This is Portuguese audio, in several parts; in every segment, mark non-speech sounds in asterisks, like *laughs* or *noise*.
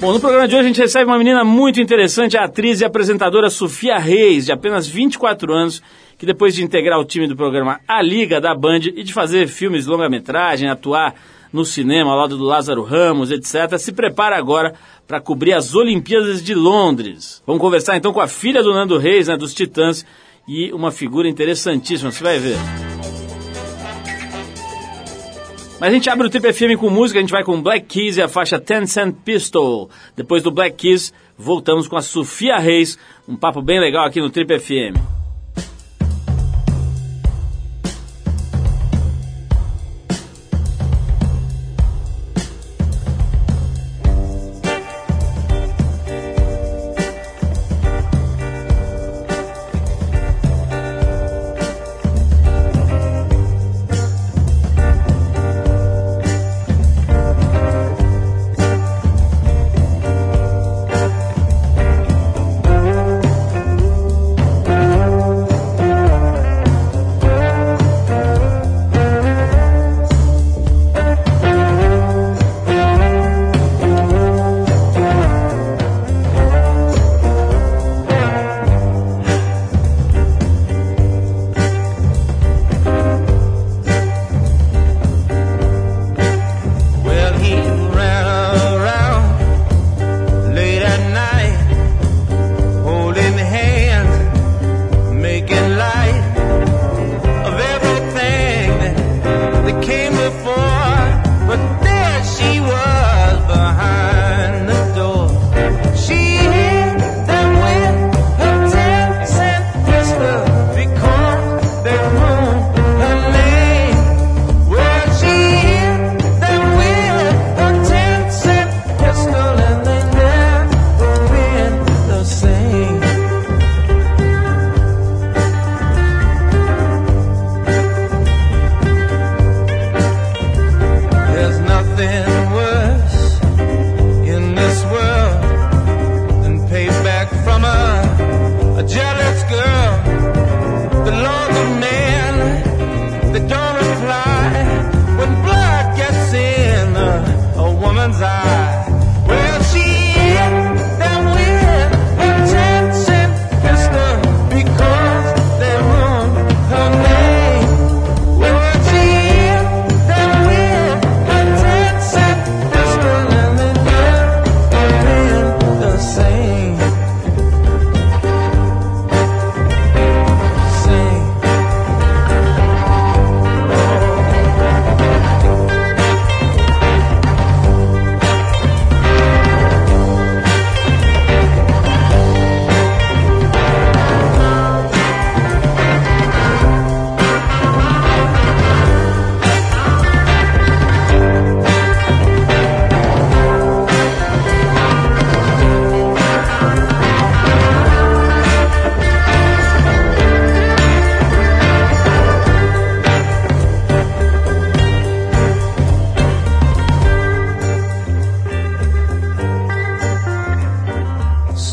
Bom, no programa de hoje a gente recebe uma menina muito interessante, a atriz e apresentadora Sofia Reis, de apenas 24 anos, que depois de integrar o time do programa A Liga da Band e de fazer filmes longa-metragem, atuar no cinema ao lado do Lázaro Ramos, etc., se prepara agora para cobrir as Olimpíadas de Londres. Vamos conversar então com a filha do Nando Reis, né, dos Titãs, e uma figura interessantíssima, você vai ver. Mas a gente abre o Trip FM com música, a gente vai com Black Keys e a faixa Ten Cent Pistol. Depois do Black Keys, voltamos com a Sofia Reis, um papo bem legal aqui no Trip FM.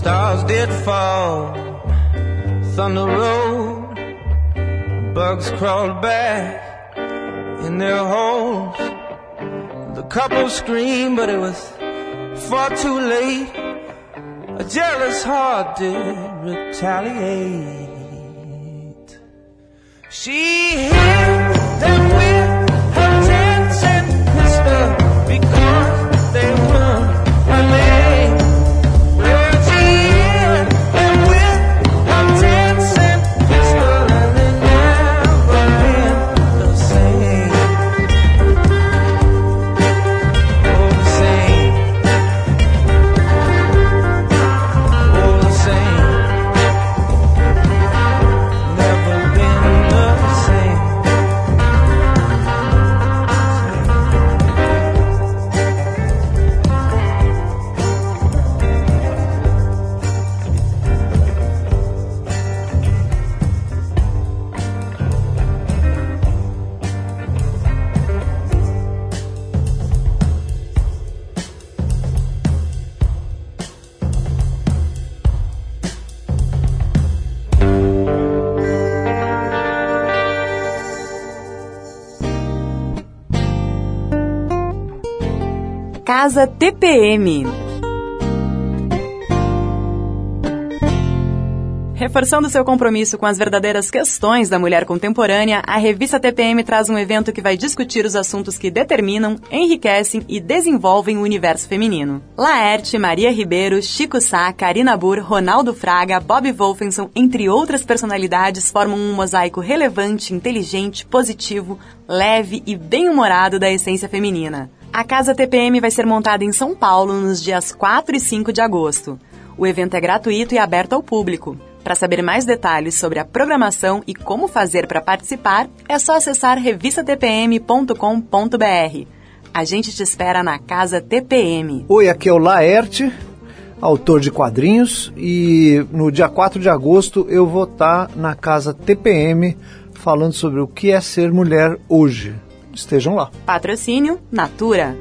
Stars did fall, thunder rolled, bugs crawled back in their holes. The couple screamed, but it was far too late. A jealous heart did retaliate. She hit the. Casa TPM. Reforçando seu compromisso com as verdadeiras questões da mulher contemporânea, a revista TPM traz um evento que vai discutir os assuntos que determinam, enriquecem e desenvolvem o universo feminino. Laerte, Maria Ribeiro, Chico Sá, Karina Burr, Ronaldo Fraga, Bob Wolfenson, entre outras personalidades, formam um mosaico relevante, inteligente, positivo, leve e bem-humorado da essência feminina. A Casa TPM vai ser montada em São Paulo nos dias 4 e 5 de agosto. O evento é gratuito e aberto ao público. Para saber mais detalhes sobre a programação e como fazer para participar, é só acessar revistatpm.com.br. A gente te espera na Casa TPM. Oi, aqui é o Laerte, autor de quadrinhos, e no dia 4 de agosto eu vou estar na Casa TPM falando sobre o que é ser mulher hoje. Estejam lá. Patrocínio Natura.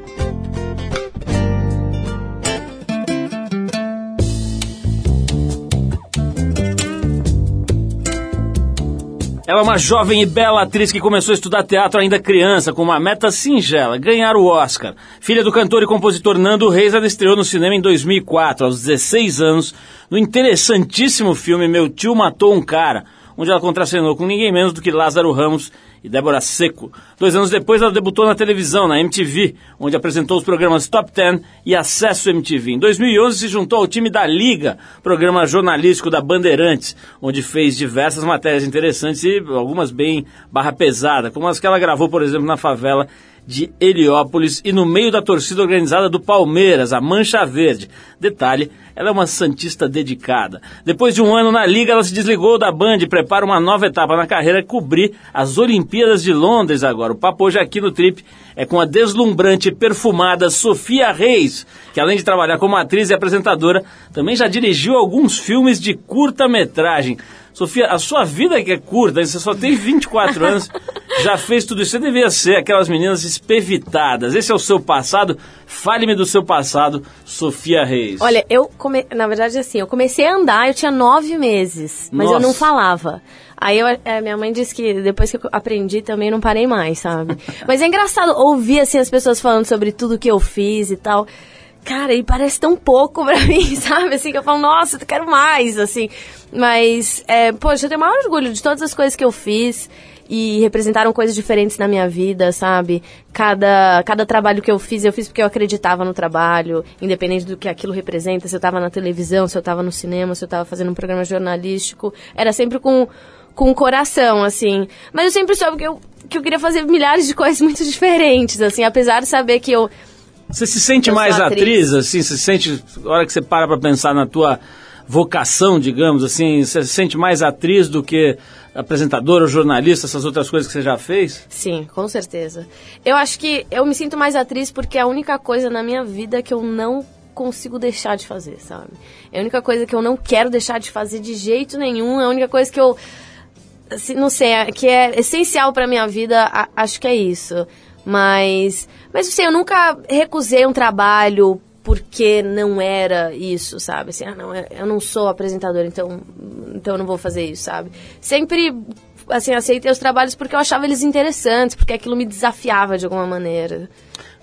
Ela é uma jovem e bela atriz que começou a estudar teatro ainda criança, com uma meta singela, ganhar o Oscar. Filha do cantor e compositor Nando Reis, ela estreou no cinema em 2004, aos 16 anos, no interessantíssimo filme Meu Tio Matou um Cara, onde ela contracenou com ninguém menos do que Lázaro Ramos e Débora Seco. Dois anos depois, ela debutou na televisão, na MTV, onde apresentou os programas Top Ten e Acesso MTV. Em 2011, se juntou ao time da Liga, programa jornalístico da Bandeirantes, onde fez diversas matérias interessantes e algumas bem barra pesada, como as que ela gravou, por exemplo, na favela de Heliópolis e no meio da torcida organizada do Palmeiras, a Mancha Verde. Detalhe, ela é uma santista dedicada. Depois de um ano na liga, ela se desligou da Band e prepara uma nova etapa na carreira, cobrir as Olimpíadas de Londres agora. O papo hoje aqui no Trip é com a deslumbrante e perfumada Sofia Reis, que além de trabalhar como atriz e apresentadora, também já dirigiu alguns filmes de curta-metragem. Sofia, a sua vida que é curta, você só tem 24 anos, já fez tudo isso. Você devia ser aquelas meninas espevitadas. Esse é o seu passado. Fale-me do seu passado, Sofia Reis. Olha, eu, come... na verdade, assim, eu comecei a andar, eu tinha nove meses, mas Nossa. eu não falava. Aí eu, é, minha mãe disse que depois que eu aprendi também não parei mais, sabe? *laughs* mas é engraçado ouvir, assim, as pessoas falando sobre tudo que eu fiz e tal cara, e parece tão pouco pra *laughs* mim, sabe? Assim, que eu falo, nossa, eu quero mais, assim. Mas, é, poxa, eu tenho o maior orgulho de todas as coisas que eu fiz e representaram coisas diferentes na minha vida, sabe? Cada, cada trabalho que eu fiz, eu fiz porque eu acreditava no trabalho, independente do que aquilo representa, se eu estava na televisão, se eu estava no cinema, se eu estava fazendo um programa jornalístico, era sempre com com o coração, assim. Mas eu sempre soube que eu, que eu queria fazer milhares de coisas *laughs* muito diferentes, assim, apesar de saber que eu você se sente mais atriz. atriz, assim, você se sente, na hora que você para para pensar na tua vocação, digamos assim, você se sente mais atriz do que apresentadora, jornalista, essas outras coisas que você já fez? Sim, com certeza. Eu acho que eu me sinto mais atriz porque é a única coisa na minha vida que eu não consigo deixar de fazer, sabe? É a única coisa que eu não quero deixar de fazer de jeito nenhum, é a única coisa que eu assim, não sei, é, que é essencial para minha vida, acho que é isso. Mas, mas assim, eu nunca recusei um trabalho porque não era isso, sabe? Assim, ah, não, eu não sou apresentadora, então, então eu não vou fazer isso, sabe? Sempre, assim, aceitei os trabalhos porque eu achava eles interessantes, porque aquilo me desafiava de alguma maneira.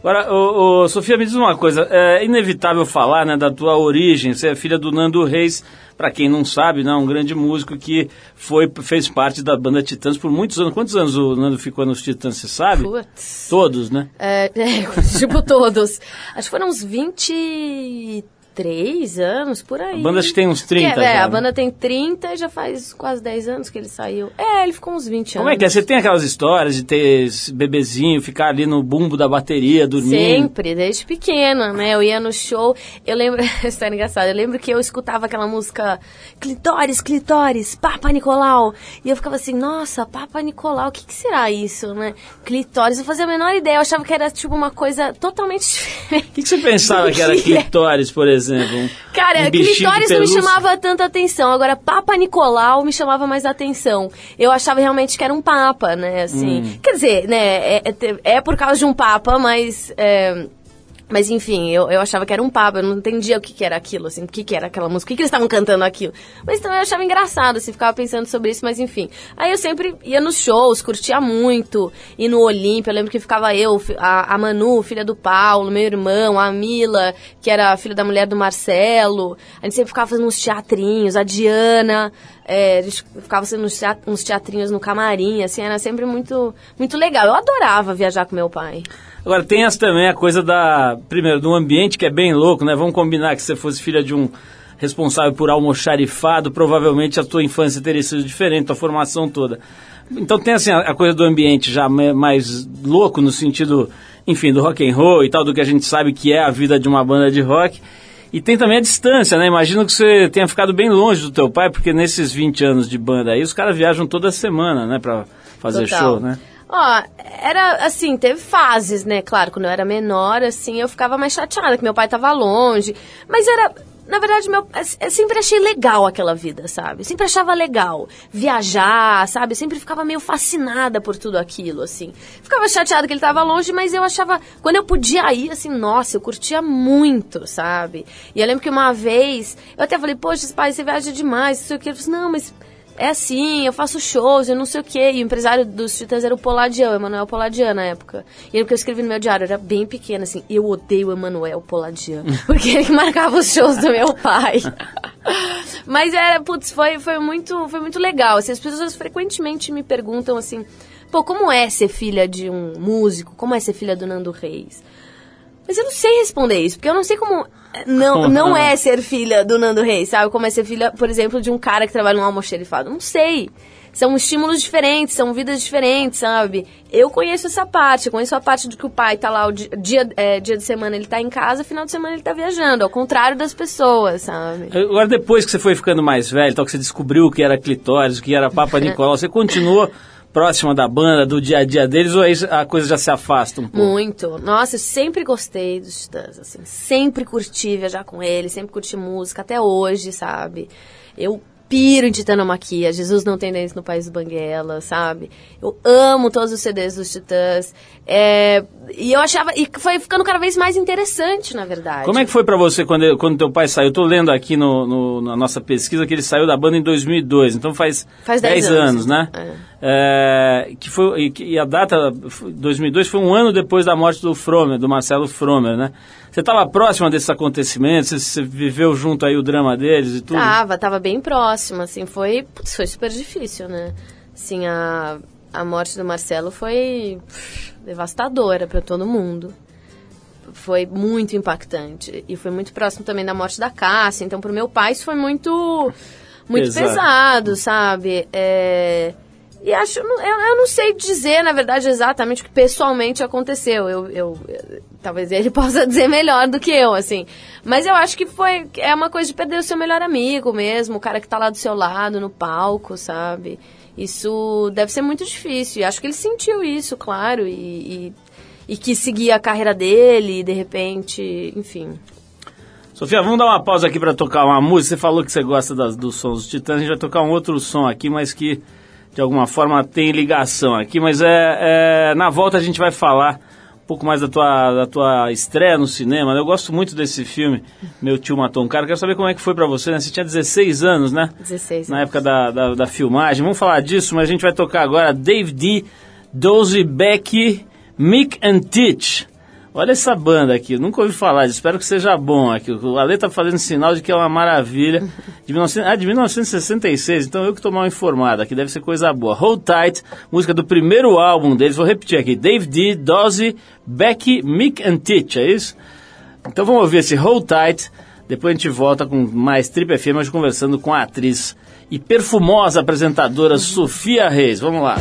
Agora, ô, ô, Sofia, me diz uma coisa, é inevitável falar, né, da tua origem, você é filha do Nando Reis, para quem não sabe, né, um grande músico que foi, fez parte da banda Titãs por muitos anos. Quantos anos o Nando ficou nos Titãs, você sabe? Putz. Todos, né? É, *laughs* é tipo todos. Acho que foram uns 20 três anos, por aí. A banda acho que tem uns 30 que, é, já, a né? banda tem 30 e já faz quase 10 anos que ele saiu. É, ele ficou uns 20 Como anos. Como é que é? Você tem aquelas histórias de ter bebezinho, ficar ali no bumbo da bateria, dormindo? Sempre, desde pequena, né? Eu ia no show, eu lembro, *laughs* isso é engraçado, eu lembro que eu escutava aquela música Clitóris, Clitóris, Papa Nicolau. E eu ficava assim, nossa, Papa Nicolau, o que, que será isso, né? Clitóris, eu fazia a menor ideia, eu achava que era tipo uma coisa totalmente *laughs* diferente. O que, que você pensava que era clitóris, por exemplo? Exemplo. *laughs* Cara, um clitóris não me chamava tanta atenção. Agora, Papa Nicolau me chamava mais atenção. Eu achava realmente que era um Papa, né? Assim. Hum. Quer dizer, né? É, é, é, por causa de um Papa, mas. É, Mas enfim, eu, eu achava que era um papo, eu não entendia o que, que era aquilo, assim, o que, que era aquela música, o que, que eles estavam cantando aquilo. Mas então eu achava engraçado, assim, ficava pensando sobre isso, mas enfim. Aí eu sempre ia nos shows, curtia muito, e no Olímpia, eu lembro que ficava eu, a, a Manu, filha do Paulo, meu irmão, a Mila, que era filha da mulher do Marcelo. A gente sempre ficava fazendo uns teatrinhos, a Diana, é, a gente ficava fazendo uns teatrinhos no camarim, assim, era sempre muito, muito legal. Eu adorava viajar com meu pai. Agora, tem essa também a coisa da, primeiro, do ambiente que é bem louco, né? Vamos combinar que se você fosse filha de um responsável por almoxarifado, provavelmente a tua infância teria sido diferente, a formação toda. Então tem assim a, coisa do ambiente já mais louco no sentido, enfim, do rock and roll e tal, do que a gente sabe que é a vida de uma banda de rock. E tem também a distância, né? Imagino que você tenha ficado bem longe do teu pai, porque nesses 20 anos de banda aí, os caras viajam toda semana, né, pra fazer Total. show, né? Ó, era assim, teve fases, né? Claro, quando eu era menor, assim, eu ficava mais chateada que meu pai tava longe. Mas era. Na verdade, meu, eu sempre achei legal aquela vida, sabe? Eu sempre achava legal viajar, sabe? Eu sempre ficava meio fascinada por tudo aquilo, assim. Ficava chateada que ele tava longe, mas eu achava. Quando eu podia ir, assim, nossa, eu curtia muito, sabe? E eu lembro que uma vez, eu até falei, poxa, pai, você viaja demais, não sei o que. Ele falou, não, mas é assim, eu faço shows, eu não sei o quê. E o empresário dos Titãs era o Poladian, Emanuel Poladian na época. E ele que eu escrevi no meu diário, era bem pequeno, assim, eu odeio o Emanuel Poladian. *laughs* Porque ele marcava os shows do meu pai. Mas era, putz, foi, foi, muito, foi muito legal. Assim, as pessoas frequentemente me perguntam assim, pô, como é ser filha de um músico? Como é ser filha do Nando Reis? Mas eu não sei responder isso, porque eu não sei como não, não é ser filha do Nando Reis, sabe? Como é ser filha, por exemplo, de um cara que trabalha num almoxerifado. Não sei. São estímulos diferentes, são vidas diferentes, sabe? Eu conheço essa parte, eu conheço a parte de que o pai tá lá, o dia, é, dia de semana ele tá em casa, final de semana ele tá viajando, ao contrário das pessoas, sabe? Agora, depois que você foi ficando mais velho, tal, que você descobriu o que era clitóris, o que era Papa *laughs* Nicolau, você continuou próxima da banda, do dia a dia deles, ou aí a coisa já se afasta um pouco? Muito. Nossa, eu sempre gostei dos Titãs, assim. Sempre curti viajar com eles, sempre curti música, até hoje, sabe? Eu piro em Titanomaquia, Jesus não tem dentes no País do Banguela, sabe? Eu amo todos os CDs dos Titãs. É, e eu achava. E foi ficando cada vez mais interessante, na verdade. Como é que foi para você quando, quando teu pai saiu? Eu tô lendo aqui no, no, na nossa pesquisa que ele saiu da banda em 2002, então faz, faz 10, 10 anos, anos, né? É. É, que foi, e, e a data, 2002, foi um ano depois da morte do Fromer, do Marcelo Fromer, né? Você estava próxima desses acontecimentos? Você, você, viveu junto aí o drama deles e tudo? Tava, tava bem próxima, assim, foi, putz, foi super difícil, né? Assim, a, a morte do Marcelo foi pff, devastadora para todo mundo. Foi muito impactante. E foi muito próximo também da morte da Cássia. Então, pro meu pai, isso foi muito, muito pesado, pesado sabe? É... E acho, eu, eu não sei dizer, na verdade, exatamente o que pessoalmente aconteceu. Eu, eu, talvez ele *laughs* possa dizer melhor do que eu, assim. Mas eu acho que foi, é uma coisa de perder o seu melhor amigo mesmo, o cara que tá lá do seu lado, no palco, sabe? Isso deve ser muito difícil. E acho que ele sentiu isso, claro, e, e, e quis seguir a carreira dele, e de repente, enfim. Sofia, vamos dar uma pausa aqui para tocar uma música. Você falou que você gosta das, dos sons dos Titãs, a gente vai tocar um outro som aqui, mas que de alguma forma tem ligação aqui, mas é, é, na volta a gente vai falar um pouco mais da tua, da tua estreia no cinema. Né? Eu gosto muito desse filme, Meu Tio Matou um Cara. Quero saber como é que foi para você, né? Você tinha 16 anos, né? 16 Na época da, da, da, filmagem. Vamos falar disso, mas a gente vai tocar agora Dave D, Dozy Beck, Mick and Teach. Olha essa banda aqui, nunca ouvi falar, espero que seja bom aqui. O Ale tá fazendo sinal de que é uma maravilha. De 19, ah, de 1966, então eu que estou mal informado, aqui deve ser coisa boa. Hold Tight, música do primeiro álbum deles, vou repetir aqui: Dave D, Dozzy, Becky, Mick and Titch, é isso? Então vamos ouvir esse Hold Tight, depois a gente volta com mais Trip FM, hoje conversando com a atriz e perfumosa apresentadora Sofia Reis. Vamos lá.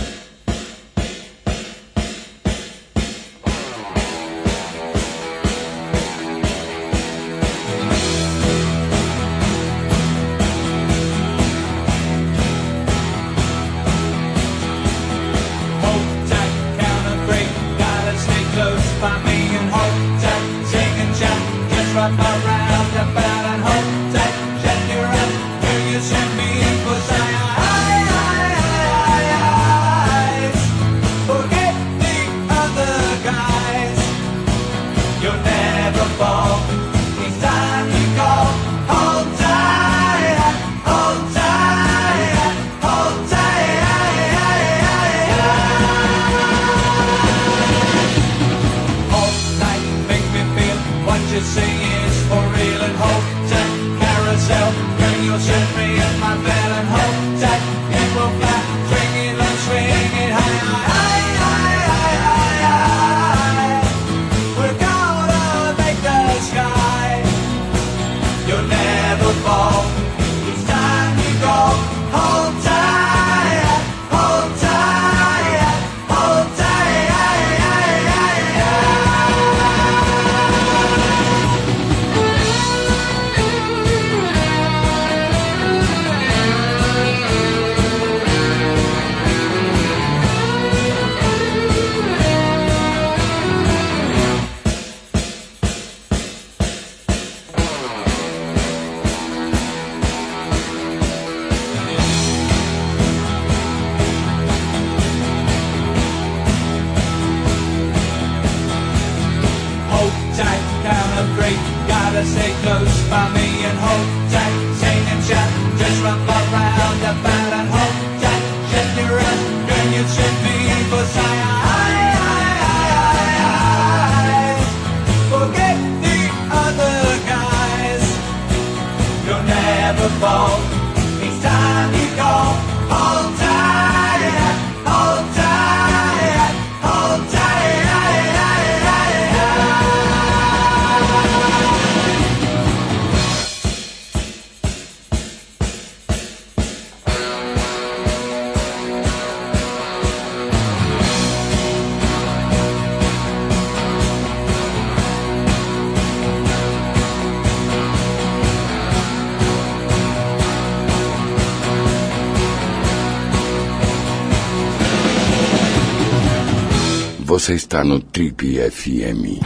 Você está no Trip FM.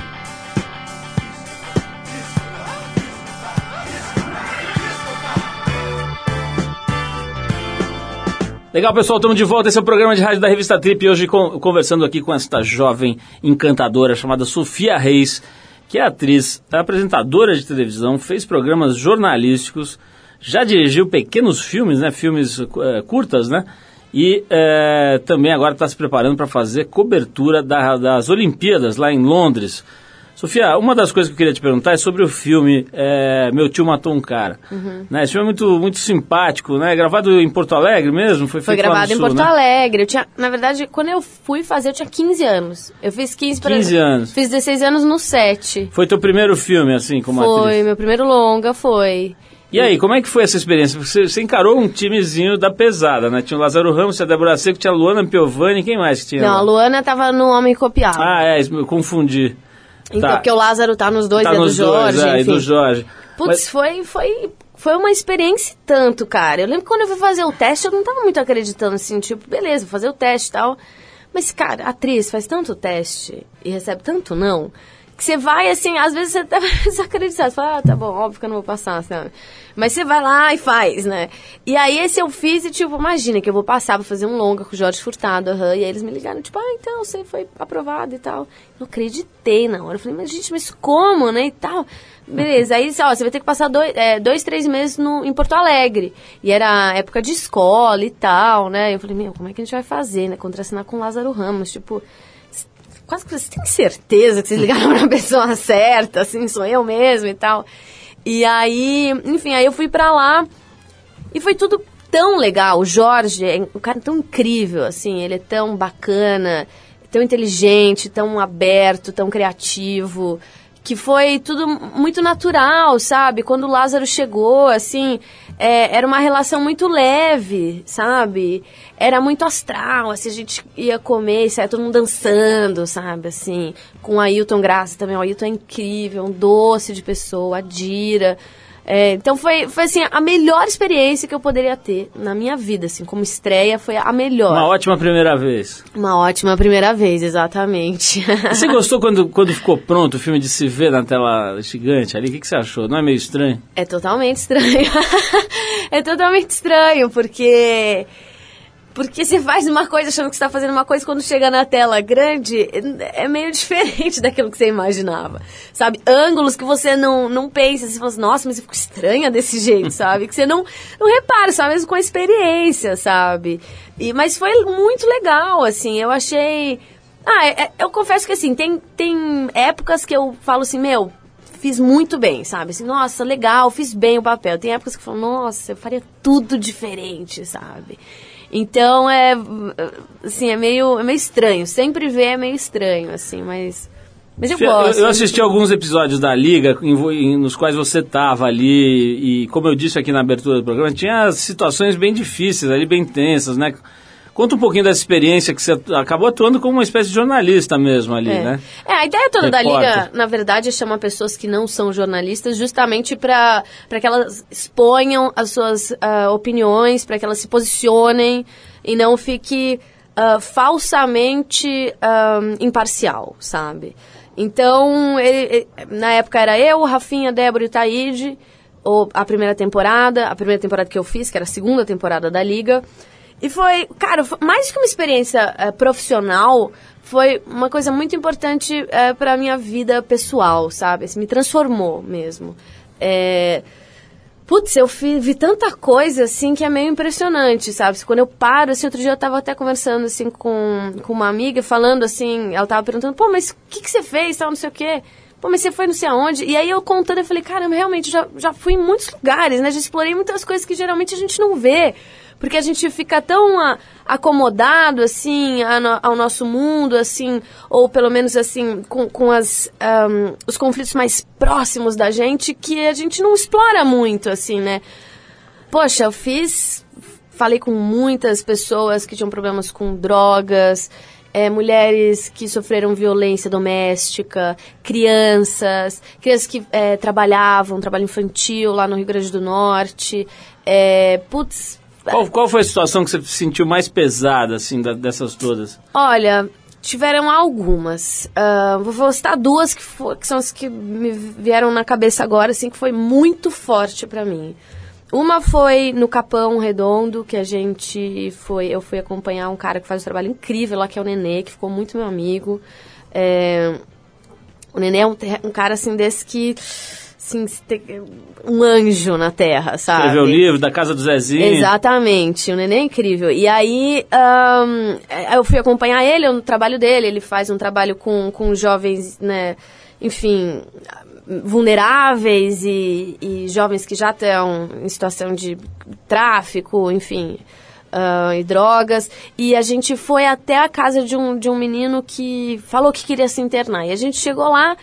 Legal, pessoal, estamos de volta. Esse é o programa de rádio da revista Trip. E hoje conversando aqui com esta jovem encantadora chamada Sofia Reis, que é atriz, apresentadora de televisão, fez programas jornalísticos, já dirigiu pequenos filmes, né? Filmes é, curtas, né? E é, também agora está se preparando para fazer cobertura da, das Olimpíadas lá em Londres. Sofia, uma das coisas que eu queria te perguntar é sobre o filme é, Meu Tio Matou um Cara. Uhum. Né? Esse filme é muito, muito simpático, né? Gravado em Porto Alegre mesmo? Foi, foi gravado em Sul, Porto né? Alegre. Eu tinha, na verdade, quando eu fui fazer, eu tinha 15 anos. Eu fiz 15 para 15 anos. Fiz 16 anos no set. Foi teu primeiro filme, assim, como foi, atriz? Foi, meu primeiro longa, foi. E aí, como é que foi essa experiência? Você, você, encarou um timezinho da pesada, né? Tinha o Lázaro Ramos, tinha a Débora Seco, tinha a Luana Piovani, quem mais que tinha? Não, lá? a Luana tava no Homem Copiado. Ah, é, eu confundi. Então, tá. porque o Lázaro tá nos dois, tá é nos do Jorge, dois, é, enfim. do Jorge. Putz, Mas... foi, foi, foi uma experiência tanto, cara. Eu lembro que quando eu fui fazer o teste, eu não tava muito acreditando, assim, tipo, beleza, vou fazer o teste e tal. Mas, cara, a atriz faz tanto teste e recebe tanto não que você vai, assim, às vezes você tá desacreditado. *laughs* Você fala, ah, tá bom, óbvio que eu não vou passar, sabe? Mas você vai lá e faz, né? E aí esse eu fiz e, tipo, imagina que eu vou passar pra fazer um longa com o Jorge Furtado, uhum, e aí eles me ligaram, tipo, ah, então, você foi aprovado e tal. Não acreditei na hora. Eu falei, mas gente, mas como, né, e tal. Beleza, aí ó, você vai ter que passar dois, é, dois três meses no, em Porto Alegre. E era época de escola e tal, né? Eu falei, meu, como é que a gente vai fazer, né? Contracenar com Lázaro Ramos, tipo quase que vocês têm certeza que vocês ligaram para a *laughs* pessoa certa, assim, sou eu mesmo e tal. E aí, enfim, aí eu fui para lá e foi tudo tão legal. O Jorge é um cara tão incrível, assim, ele é tão bacana, tão inteligente, tão aberto, tão criativo que foi tudo muito natural, sabe? Quando o Lázaro chegou, assim, é, era uma relação muito leve, sabe? Era muito astral, assim, a gente ia comer e saia todo mundo dançando, sabe? Assim, com o Ailton Graça também, o Ailton é incrível, um doce de pessoa, a Dira. É, então foi, foi assim, a melhor experiência que eu poderia ter na minha vida, assim, como estreia, foi a melhor. Uma ótima primeira vez. Uma ótima primeira vez, exatamente. *laughs* Você gostou quando, quando ficou pronto o filme de se ver na tela gigante ali? O que, que você achou? Não é meio estranho? É totalmente estranho. *laughs* é totalmente estranho, porque porque você faz uma coisa achando que está fazendo uma coisa quando chega na tela grande é meio *laughs* diferente daquilo que você imaginava. Sabe? Ângulos que você não, não pensa, você fala assim, nossa, mas eu fico estranha desse *laughs* jeito, sabe? Que você não, não repara, só mesmo com a experiência, sabe? E, mas foi muito legal, assim, eu achei. Ah, é, é, eu confesso que assim, tem, tem épocas que eu falo assim, meu, fiz muito bem, sabe? Assim, nossa, legal, fiz bem o papel. Tem épocas que eu falo, nossa, eu faria tudo diferente, sabe? Então é assim, é meio, é meio estranho. Sempre ver é meio estranho, assim, mas. Mas eu gosto. Eu assisti alguns episódios da Liga nos quais você estava ali e, como eu disse aqui na abertura do programa, tinha situações bem difíceis ali, bem tensas, né? Conta um pouquinho dessa experiência que você acabou atuando como uma espécie de jornalista mesmo ali, é. né? É, a ideia toda Repórter. da Liga, na verdade, é chamar pessoas que não são jornalistas justamente para que elas exponham as suas uh, opiniões, para que elas se posicionem e não fique uh, falsamente uh, imparcial, sabe? Então, ele, na época era eu, Rafinha, Débora e Taíde, ou a primeira temporada, a primeira temporada que eu fiz, que era a segunda temporada da Liga. E foi, cara, mais que uma experiência é, profissional, foi uma coisa muito importante é, para a minha vida pessoal, sabe? Assim, me transformou mesmo. É, putz, eu vi, vi, tanta coisa, assim, que é meio impressionante, sabe? Quando eu paro, assim, outro dia eu tava até conversando, assim, com, com uma amiga, falando, assim, ela tava perguntando, pô, mas o que, que você fez, tal, não sei o quê. Pô, mas você foi não sei aonde? E aí eu contando, eu falei, caramba, realmente, já, já fui em muitos lugares, né? Já explorei muitas coisas que geralmente a gente não vê porque a gente fica tão a, acomodado assim a, ao nosso mundo assim ou pelo menos assim com, com as um, os conflitos mais próximos da gente que a gente não explora muito assim né poxa eu fiz falei com muitas pessoas que tinham problemas com drogas é, mulheres que sofreram violência doméstica, crianças, crianças que é, trabalhavam, trabalho infantil lá no Rio Grande do Norte. É, putz, qual, qual foi a situação que você sentiu mais pesada, assim, da, dessas todas? Olha, tiveram algumas. Uh, vou citar duas que, for, que, são as que me vieram na cabeça agora, assim, que foi muito forte para mim. Uma foi no Capão Redondo, que a gente foi. Eu fui acompanhar um cara que faz um trabalho incrível lá, que é o Nenê, que ficou muito meu amigo. É, o Nenê é um, um cara assim desse que assim, um anjo na Terra, sabe? Escreveu o livro da Casa do Zezinho. Exatamente, o neném é incrível. E aí um, eu fui acompanhar ele no trabalho dele, ele faz um trabalho com, com jovens, né, enfim, vulneráveis e, e jovens que já estão em situação de tráfico, enfim, uh, e drogas. E a gente foi até a casa de um, de um menino que falou que queria se internar. E a gente chegou lá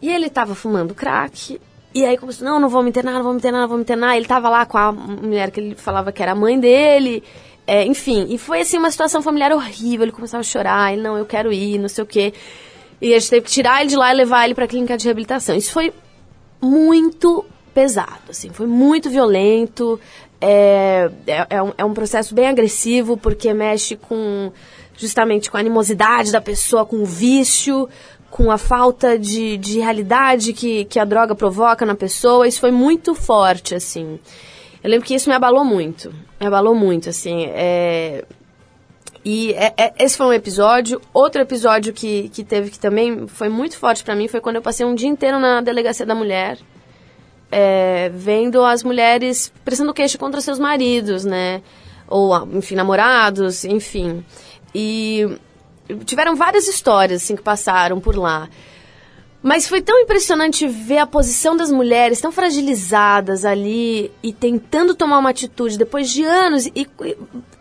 e ele tava fumando crack. E aí começou, não, não vou me internar, não vou me internar, não vou me internar. Ele tava lá com a mulher que ele falava que era a mãe dele. É, enfim, e foi assim uma situação familiar horrível. Ele começava a chorar, ele, não, eu quero ir, não sei o quê. E a gente teve que tirar ele de lá e levar ele para a clínica de reabilitação. Isso foi muito pesado, assim, foi muito violento. É, é, é, um, é um processo bem agressivo, porque mexe com justamente com a animosidade da pessoa, com o vício, com a falta de, de realidade que, que a droga provoca na pessoa, isso foi muito forte, assim. Eu lembro que isso me abalou muito. Me abalou muito, assim. É... E é, é, esse foi um episódio. Outro episódio que, que teve que também foi muito forte para mim foi quando eu passei um dia inteiro na delegacia da mulher, é, vendo as mulheres prestando queixa contra seus maridos, né? Ou, enfim, namorados, enfim. E tiveram várias histórias assim que passaram por lá. Mas foi tão impressionante ver a posição das mulheres tão fragilizadas ali e tentando tomar uma atitude depois de anos. E,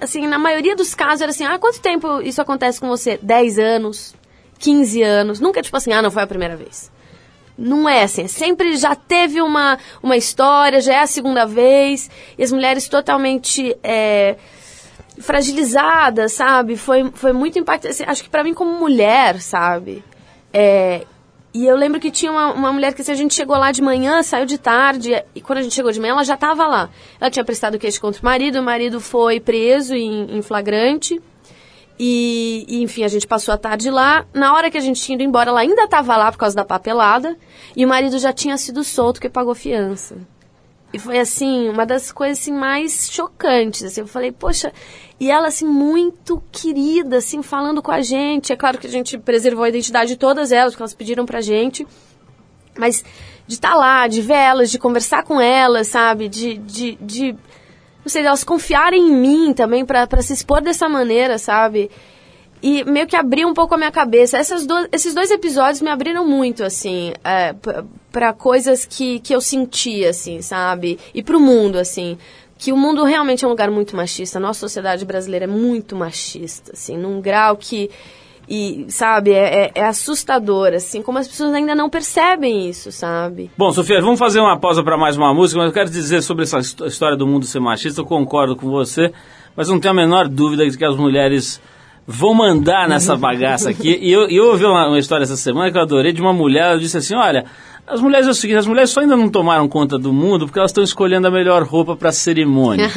assim, na maioria dos casos era assim: ah, quanto tempo isso acontece com você? 10 anos, 15 anos. Nunca é tipo assim: ah, não foi a primeira vez. Não é assim. Sempre já teve uma, uma história, já é a segunda vez. E as mulheres totalmente. É, fragilizada, sabe? Foi, foi muito impactante. Assim, acho que para mim, como mulher, sabe? É, e eu lembro que tinha uma, uma mulher que assim, a gente chegou lá de manhã, saiu de tarde, e quando a gente chegou de manhã, ela já estava lá. Ela tinha prestado queixa contra o marido, o marido foi preso em, em flagrante. E, e, enfim, a gente passou a tarde lá. Na hora que a gente tinha ido embora, ela ainda estava lá por causa da papelada. E o marido já tinha sido solto, que pagou fiança. E foi, assim, uma das coisas assim, mais chocantes. Assim, eu falei, poxa, e ela, assim, muito querida, assim, falando com a gente. É claro que a gente preservou a identidade de todas elas, porque elas pediram pra gente. Mas de estar tá lá, de ver elas, de conversar com elas, sabe? De, de, de não sei, elas confiarem em mim também para se expor dessa maneira, sabe? E meio que abriu um pouco a minha cabeça. Do, esses dois episódios me abriram muito, assim, é, para coisas que, que eu senti, assim, sabe? E pro mundo, assim. Que o mundo realmente é um lugar muito machista. A nossa sociedade brasileira é muito machista, assim, num grau que. E, sabe, é, é, é, assustador, assim, como as pessoas ainda não percebem isso, sabe? Bom, Sofia, vamos fazer uma pausa para mais uma música, mas eu quero dizer sobre essa história do mundo ser machista, eu concordo com você, mas não tenho a menor dúvida de que as mulheres vão mandar nessa bagaça aqui. E eu, eu ouvi uma, uma, história essa semana que eu adorei de uma mulher, ela disse assim, olha, as mulheres é o seguinte, as mulheres só ainda não tomaram conta do mundo porque elas estão escolhendo a melhor roupa para a cerimônia.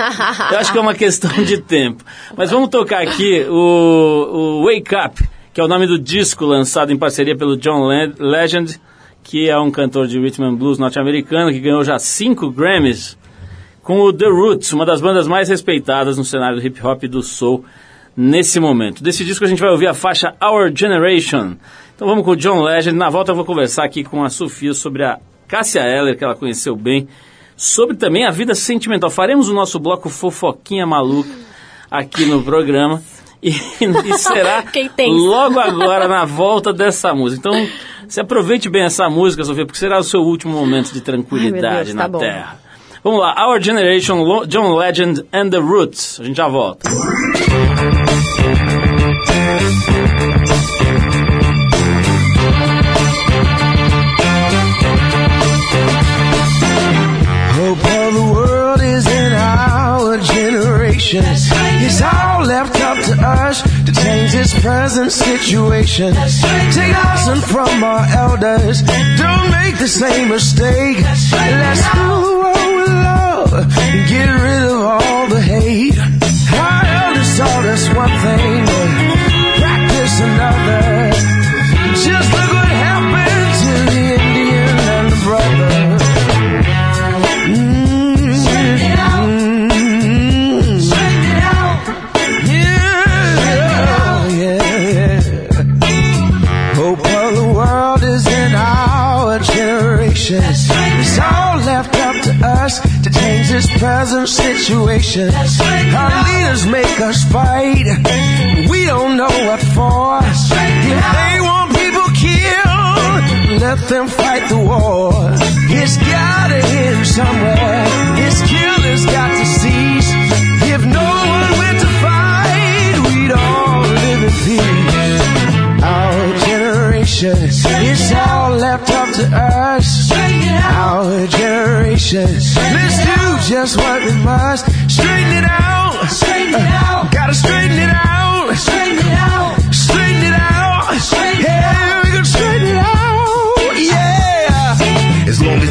eu acho que é uma questão de tempo. Mas vamos tocar aqui o, o Wake Up, que é o nome do disco lançado em parceria pelo John Legend, que é um cantor de rhythm and blues norte-americano que ganhou já cinco Grammys com o The Roots, uma das bandas mais respeitadas no cenário do hip hop e do soul nesse momento. Desse disco a gente vai ouvir a faixa Our Generation. Então vamos com o John Legend. Na volta eu vou conversar aqui com a Sofia sobre a Cássia Eller, que ela conheceu bem, sobre também a vida sentimental. Faremos o nosso bloco fofoquinha maluca aqui no programa. E, *laughs* e será *laughs* logo agora na volta dessa música. Então, se aproveite bem essa música, Sofia, porque será o seu último momento de tranquilidade Ai, Deus, na tá Terra. Vamos lá, Our Generation, John Legend and the Roots. A gente já volta. It's all left up to us to change this present situation. Take lesson from our elders. Don't make the same mistake. Let's rule the world with love get rid of all the hate. Our elders taught us one thing, practice another. Present situation. Our leaders make us fight. We don't know what for. If they want people killed, let them fight the war. It's gotta end somewhere. This killer's got to cease. If no one went to fight, we'd all live in peace. Our generation, it's all left up to us our generation. Let's do just what we must. Straighten it out. Straighten it out. Gotta straighten it out. Straighten it out.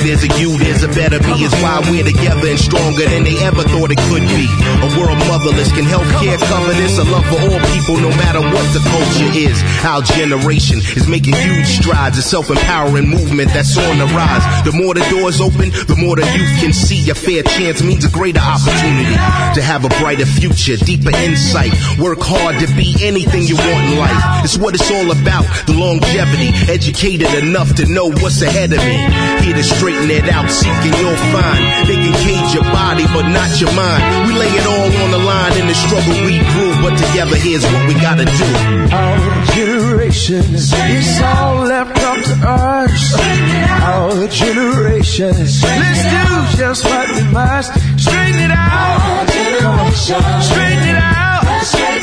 There's a you, there's a better me. It's why we're together and stronger than they ever thought it could be. A world motherless can help care cover this. A love for all people, no matter what the culture is. Our generation is making huge strides. A self-empowering movement that's on the rise. The more the doors open, the more the youth can see. A fair chance means a greater opportunity to have a brighter future, deeper insight. Work hard to be anything you want in life. It's what it's all about. The longevity, educated enough to know what's ahead of me here to straighten it out, seeking you'll find. They can cage your body, but not your mind. We lay it all on the line in the struggle we grew, but together here's what we gotta do. Our generations, it's all left up to us. Our generations, let's do just what we must. Straighten it out. Come on, straighten it out.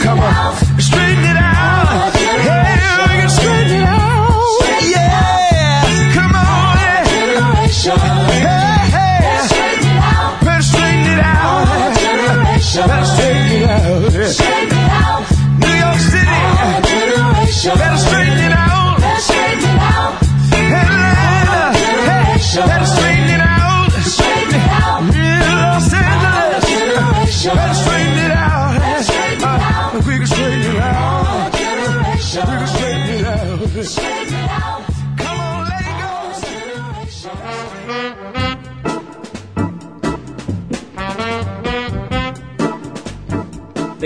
Come on, straighten it out. shine.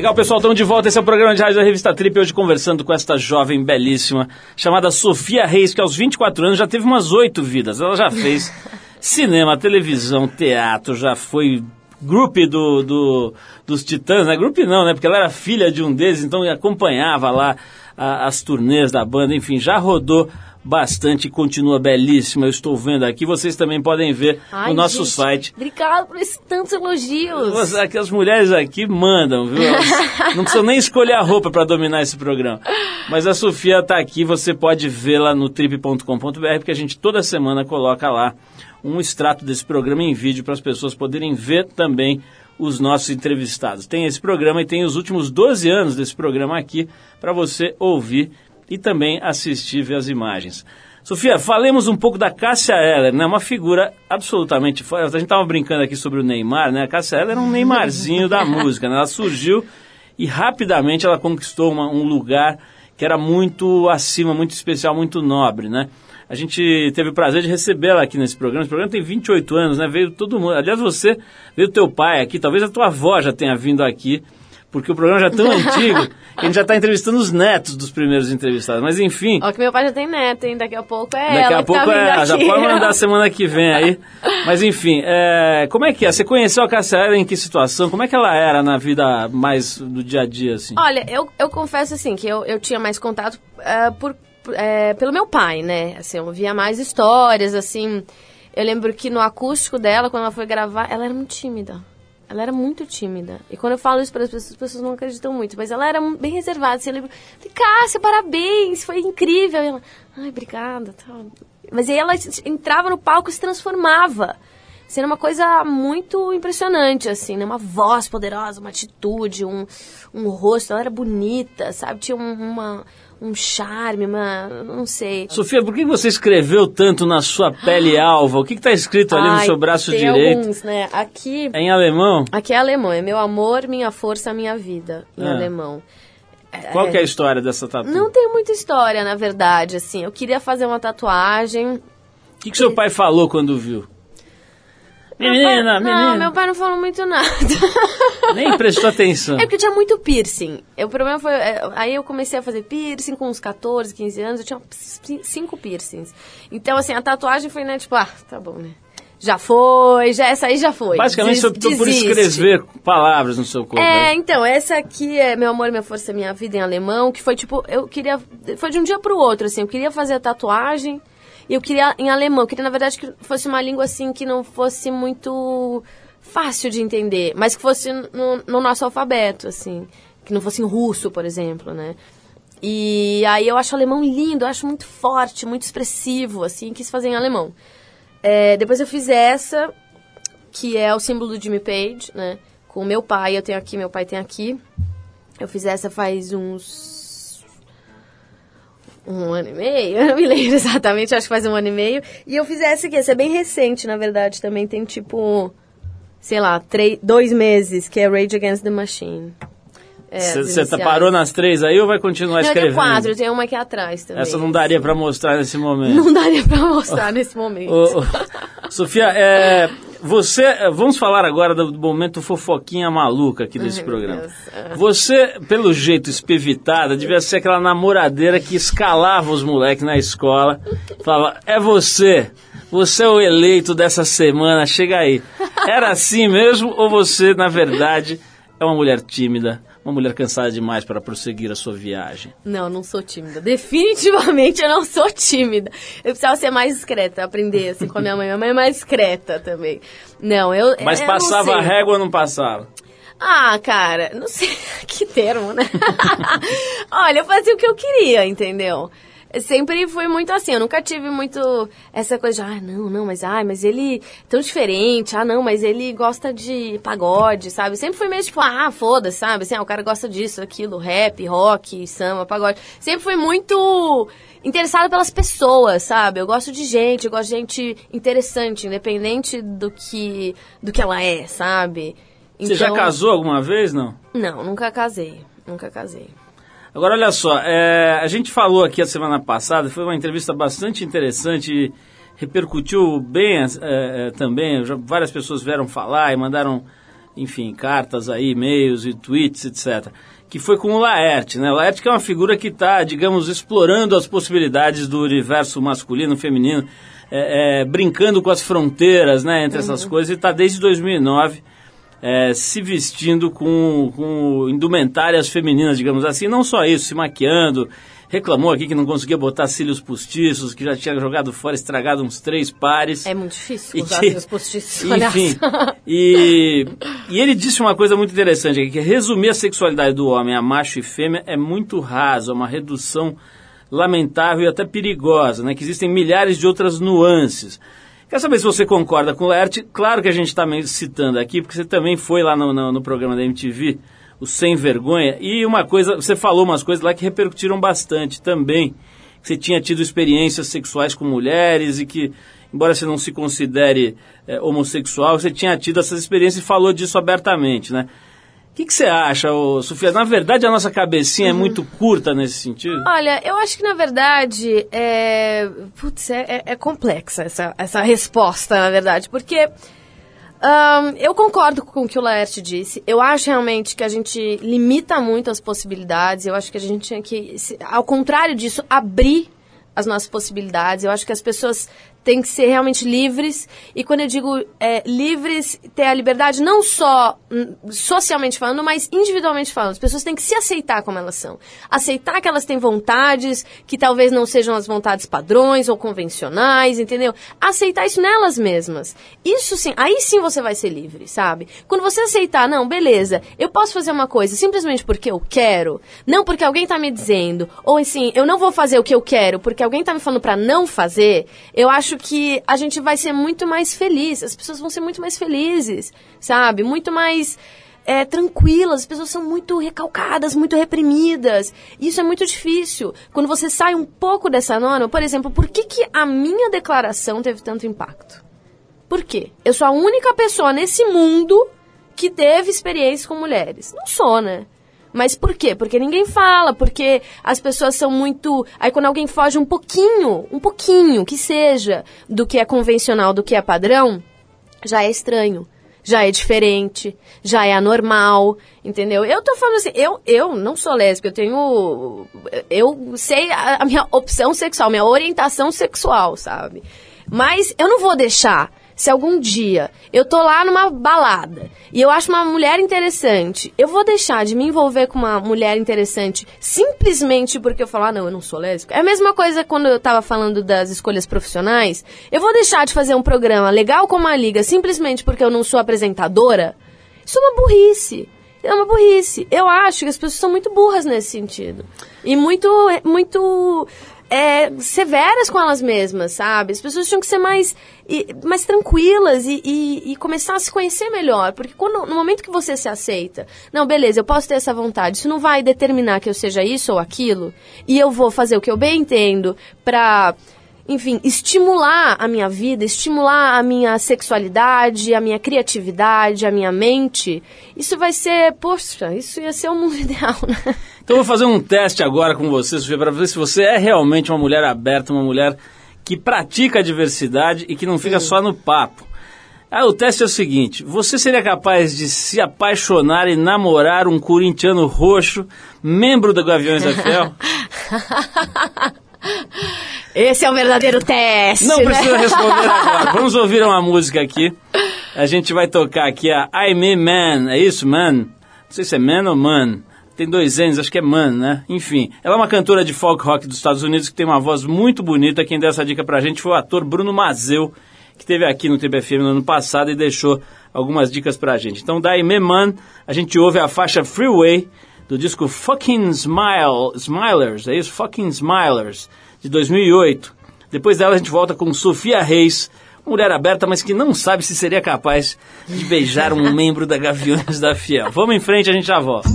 Legal, pessoal, estamos de volta. Esse é o programa de rádio da Revista Trip. Hoje conversando com esta jovem belíssima chamada Sofia Reis, que aos 24 anos já teve umas oito vidas. Ela já fez *laughs* cinema, televisão, teatro, já foi Group do, do, dos Titãs, né? Group não, né? Porque ela era filha de um deles, então acompanhava lá a, as turnês da banda, enfim, já rodou bastante e continua belíssima. Eu estou vendo aqui. Vocês também podem ver Ai, no nosso gente, site. Obrigado por esses tantos elogios. Aqui, as mulheres aqui mandam, viu? Elas *laughs* não precisam nem escolher a roupa para dominar esse programa. Mas a Sofia está aqui, você pode vê-la no trip.com.br, porque a gente toda semana coloca lá um extrato desse programa em vídeo para as pessoas poderem ver também os nossos entrevistados. Tem esse programa e tem os últimos 12 anos desse programa aqui para você ouvir e também assistir ver as imagens. Sofia, falemos um pouco da Cássia Eller, né? Uma figura absolutamente fora. A gente estava brincando aqui sobre o Neymar, né? A Cássia Eller era um Neymarzinho da *laughs* música, né? Ela surgiu e rapidamente ela conquistou uma, um lugar que era muito acima, muito especial, muito nobre, né? A gente teve o prazer de recebê-la aqui nesse programa. Esse programa tem 28 anos, né? Veio todo mundo. Aliás, você, veio teu pai aqui, talvez a tua avó já tenha vindo aqui porque o programa já é tão *laughs* antigo que a gente já está entrevistando os netos dos primeiros entrevistados. Mas enfim. Ó, que meu pai já tem neto, hein? Daqui a pouco é Daqui ela. a pouco tá é. Já pode mandar *laughs* semana que vem aí. Mas enfim, é, como é que é? Você conheceu a Cássia Eller em que situação? Como é que ela era na vida mais do dia a dia, assim? Olha, eu, eu confesso assim que eu, eu tinha mais contato uh, por, é, pelo meu pai, né? Assim, eu via mais histórias, assim. Eu lembro que no acústico dela, quando ela foi gravar, ela era muito tímida. Ela era muito tímida. E quando eu falo isso para as pessoas, as pessoas não acreditam muito. Mas ela era bem reservada. Assim, eu lembro, Cássia, parabéns, foi incrível. E ela, ai, obrigada. Tal. Mas aí ela entrava no palco e se transformava. Sendo uma coisa muito impressionante, assim, né? Uma voz poderosa, uma atitude, um, um rosto. Ela era bonita, sabe? Tinha um, uma, um charme, uma. não sei. Sofia, por que você escreveu tanto na sua pele alva? O que está escrito ali Ai, no seu braço tem direito? Alguns, né? Aqui. É em alemão? Aqui é alemão, é meu amor, minha força, minha vida, em ah. alemão. Qual é, que é a história dessa tatuagem? Não tem muita história, na verdade, assim. Eu queria fazer uma tatuagem. O que, que seu pai falou quando viu? Menina, pai, menina. Não, meu pai não falou muito nada. *laughs* Nem prestou atenção. É porque tinha muito piercing. O problema foi. É, aí eu comecei a fazer piercing com uns 14, 15 anos. Eu tinha cinco piercings. Então, assim, a tatuagem foi, né, tipo, ah, tá bom, né? Já foi, já, essa aí já foi. Basicamente, Des, você optou por escrever palavras no seu corpo. É, né? então, essa aqui é Meu Amor, Minha Força, Minha Vida em alemão, que foi tipo, eu queria. Foi de um dia pro outro, assim, eu queria fazer a tatuagem. E eu queria em alemão, eu queria, na verdade, que fosse uma língua assim que não fosse muito fácil de entender, mas que fosse no, no nosso alfabeto, assim. Que não fosse em russo, por exemplo, né? E aí eu acho o alemão lindo, eu acho muito forte, muito expressivo, assim, quis fazer em alemão. É, depois eu fiz essa, que é o símbolo do Jimmy Page, né? Com o meu pai, eu tenho aqui, meu pai tem aqui. Eu fiz essa faz uns um ano e meio, *laughs* eu não me lembro exatamente, acho que faz um ano e meio. E eu fiz essa aqui, essa é bem recente, na verdade, também tem tipo, sei lá, três, dois meses, que é Rage Against the Machine. Você é, tá, parou nas três aí ou vai continuar não, escrevendo? Eu tenho quatro, eu tenho uma aqui atrás também. Essa não daria para mostrar nesse momento. Não daria para mostrar *laughs* nesse momento. Sofia, é, você, vamos falar agora do momento fofoquinha maluca aqui desse programa. Você, pelo jeito espevitada, devia ser aquela namoradeira que escalava os moleques na escola, falava: "É você, você é o eleito dessa semana, chega aí". Era assim mesmo ou você, na verdade, é uma mulher tímida? Uma mulher cansada demais para prosseguir a sua viagem? Não, não sou tímida. Definitivamente *laughs* eu não sou tímida. Eu precisava ser mais discreta, aprender assim com a minha mãe. Minha mãe é mais discreta também. Não, eu. Mas eu passava a régua ou não passava? Ah, cara, não sei *laughs* que termo, né? *laughs* Olha, eu fazia o que eu queria, entendeu? Sempre foi muito assim. Eu nunca tive muito essa coisa de, ah, não, não, mas ai, mas ele é tão diferente, ah, não, mas ele gosta de pagode, sabe? Sempre foi meio tipo, ah, foda-se, sabe? Assim, ah, o cara gosta disso, aquilo, rap, rock, samba, pagode. Sempre foi muito interessada pelas pessoas, sabe? Eu gosto de gente, eu gosto de gente interessante, independente do que do que ela é, sabe? Então... Você já então casou alguma vez, não? Não, nunca casei. Nunca casei. Agora, olha só, é, a gente falou aqui a semana passada, foi uma entrevista bastante interessante, repercutiu bem é, é, também, já, várias pessoas vieram falar e mandaram, enfim, cartas aí, e-mails e tweets, etc., que foi com o Laerte, né? O Laerte que é uma figura que está, digamos, explorando as possibilidades do universo masculino, feminino, é, é, brincando com as fronteiras, né, entre essas uhum. coisas, e está desde 2009 é, se vestindo com, com indumentárias femininas, digamos assim. Não só isso, se maquiando. Reclamou aqui que não conseguia botar cílios postiços, que já tinha jogado fora, estragado uns três pares. É muito difícil usar cílios postiços. *laughs* Enfim. E, e ele disse uma coisa muito interessante aqui, que resumir a sexualidade do homem a macho e fêmea é muito raso, é uma redução lamentável e até perigosa, né? Que existem milhares de outras nuances. Quer saber se você concorda com o Laerte? Claro que a gente está citando aqui, porque você também foi lá no, no, no, programa da MTV, o Sem Vergonha, e uma coisa, você falou umas coisas lá que repercutiram bastante também. Que você tinha tido experiências sexuais com mulheres e que, embora você não se considere é, homossexual, você tinha tido essas experiências e falou disso abertamente, né? O que, que, você acha, ô, Sofia? Na verdade, a nossa cabecinha uhum. é muito curta nesse sentido? Olha, eu acho que, na verdade, é, putz, é, é, é complexa essa, essa resposta, na verdade, porque um, eu concordo com o que o Laerte disse. Eu acho realmente que a gente limita muito as possibilidades. Eu acho que a gente tinha que, ao contrário disso, abrir as nossas possibilidades. Eu acho que as pessoas têm que ser realmente livres. E quando eu digo é, livres, ter a liberdade não só hum, socialmente falando, mas individualmente falando. As pessoas têm que se aceitar como elas são. Aceitar que elas têm vontades, que talvez não sejam as vontades padrões ou convencionais, entendeu? Aceitar isso nelas mesmas. Isso sim, aí sim você vai ser livre, sabe? Quando você aceitar, não, beleza, eu posso fazer uma coisa simplesmente porque eu quero, não porque alguém tá me dizendo, ou assim, eu não vou fazer o que eu quero porque alguém tá me falando para não fazer, eu acho acho que a gente vai ser muito mais feliz, as pessoas vão ser muito mais felizes, sabe? Muito mais é, tranquilas, as pessoas são muito recalcadas, muito reprimidas. Isso é muito difícil. Quando você sai um pouco dessa norma, por exemplo, por que, que a minha declaração teve tanto impacto? Por quê? Eu sou a única pessoa nesse mundo que teve experiência com mulheres. Não sou, né? Mas por quê? Porque ninguém fala, porque as pessoas são muito. Aí quando alguém foge um pouquinho, um pouquinho, que seja, do que é convencional, do que é padrão, já é estranho. Já é diferente, já é anormal, entendeu? Eu tô falando assim, eu, eu não sou lésbica, eu tenho. Eu sei a, a minha opção sexual, minha orientação sexual, sabe? Mas eu não vou deixar se algum dia eu tô lá numa balada e eu acho uma mulher interessante, eu vou deixar de me envolver com uma mulher interessante simplesmente porque eu falo, ah, não, eu não sou lésbica. É a mesma coisa quando eu tava falando das escolhas profissionais. Eu vou deixar de fazer um programa legal como a Liga simplesmente porque eu não sou apresentadora? Isso é uma burrice. É uma burrice. Eu acho que as pessoas são muito burras nesse sentido. E muito, muito é, severas com elas mesmas, sabe? As pessoas tinham que ser mais, e, mais tranquilas e, e, e, começar a se conhecer melhor. Porque quando, no momento que você se aceita, não, beleza, eu posso ter essa vontade, isso não vai determinar que eu seja isso ou aquilo, e eu vou fazer o que eu bem entendo pra enfim, estimular a minha vida, estimular a minha sexualidade, a minha criatividade, a minha mente, isso vai ser, poxa, isso ia ser o mundo *laughs* ideal, né? Então eu vou fazer um teste agora com você, Sofia, para ver se você é realmente uma mulher aberta, uma mulher que pratica a diversidade e que não fica Sim. só no papo. Ah, o teste é o seguinte: você seria capaz de se apaixonar e namorar um corintiano roxo, membro da Gaviões da Fiel? *laughs* Esse é o verdadeiro teste. Não né? precisa responder *laughs* agora. Vamos ouvir uma música aqui. A gente vai tocar aqui a I Me Man. É isso, man? Não sei se é man ou man. Tem dois N's, acho que é man, né? Enfim, ela é uma cantora de folk rock dos Estados Unidos que tem uma voz muito bonita. Quem deu essa dica pra gente foi o ator Bruno Mazeu, que esteve aqui no TBFM no ano passado e deixou algumas dicas pra gente. Então, da I Me Man, a gente ouve a faixa Freeway do disco Fucking Smile, Smilers, é isso? Fucking Smilers, de 2008. Depois dela a gente volta com Sofia Reis, mulher aberta, mas que não sabe se seria capaz de beijar um *laughs* membro da Gaviões da Fiel. Vamos em frente, a gente já volta.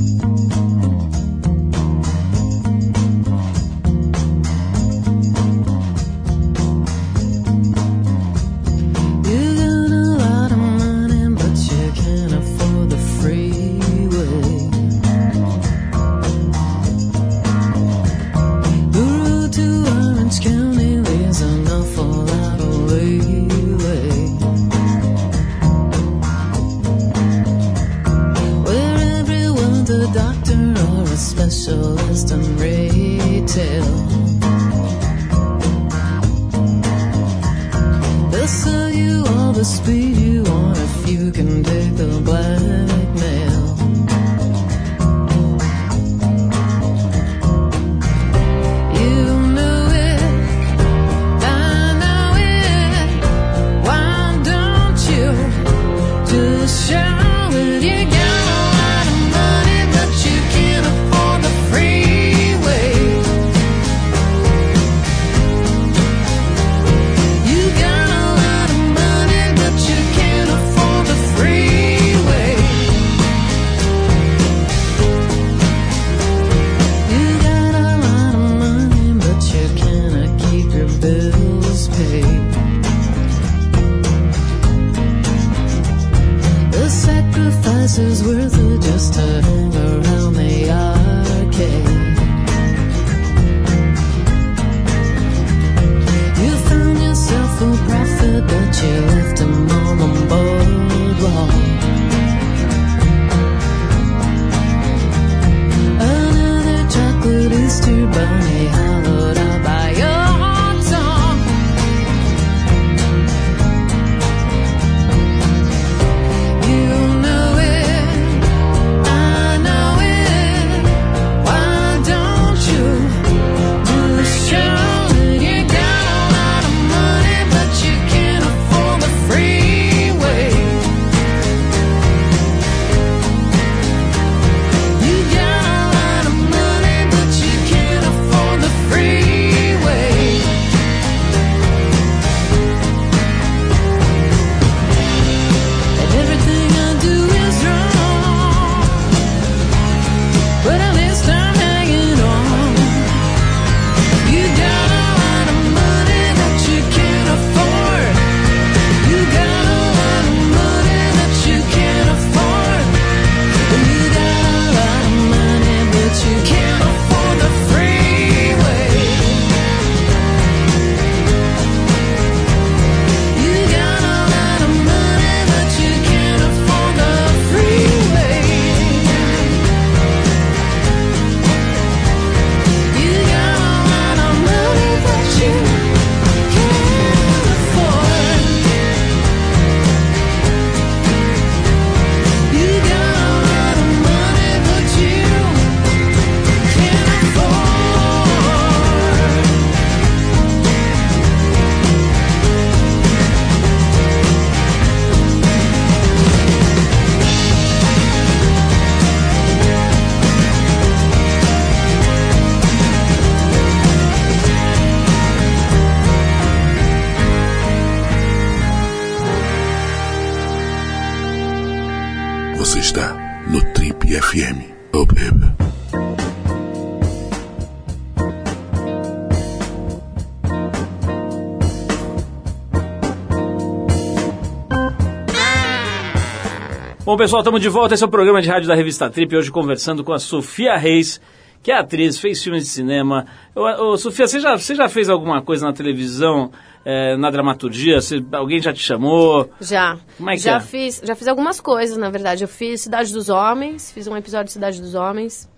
Pessoal, estamos de volta. Esse é o programa de rádio da revista Trip. Hoje conversando com a Sofia Reis, que é atriz, fez filmes de cinema. Ô, ô, Sofia, você já, você já fez alguma coisa na televisão, eh, na dramaturgia? Você- alguém já te chamou? Já. Como é que já é? fiz, já fiz algumas coisas, na verdade. Eu fiz Cidade dos Homens, fiz um episódio de Cidade dos Homens.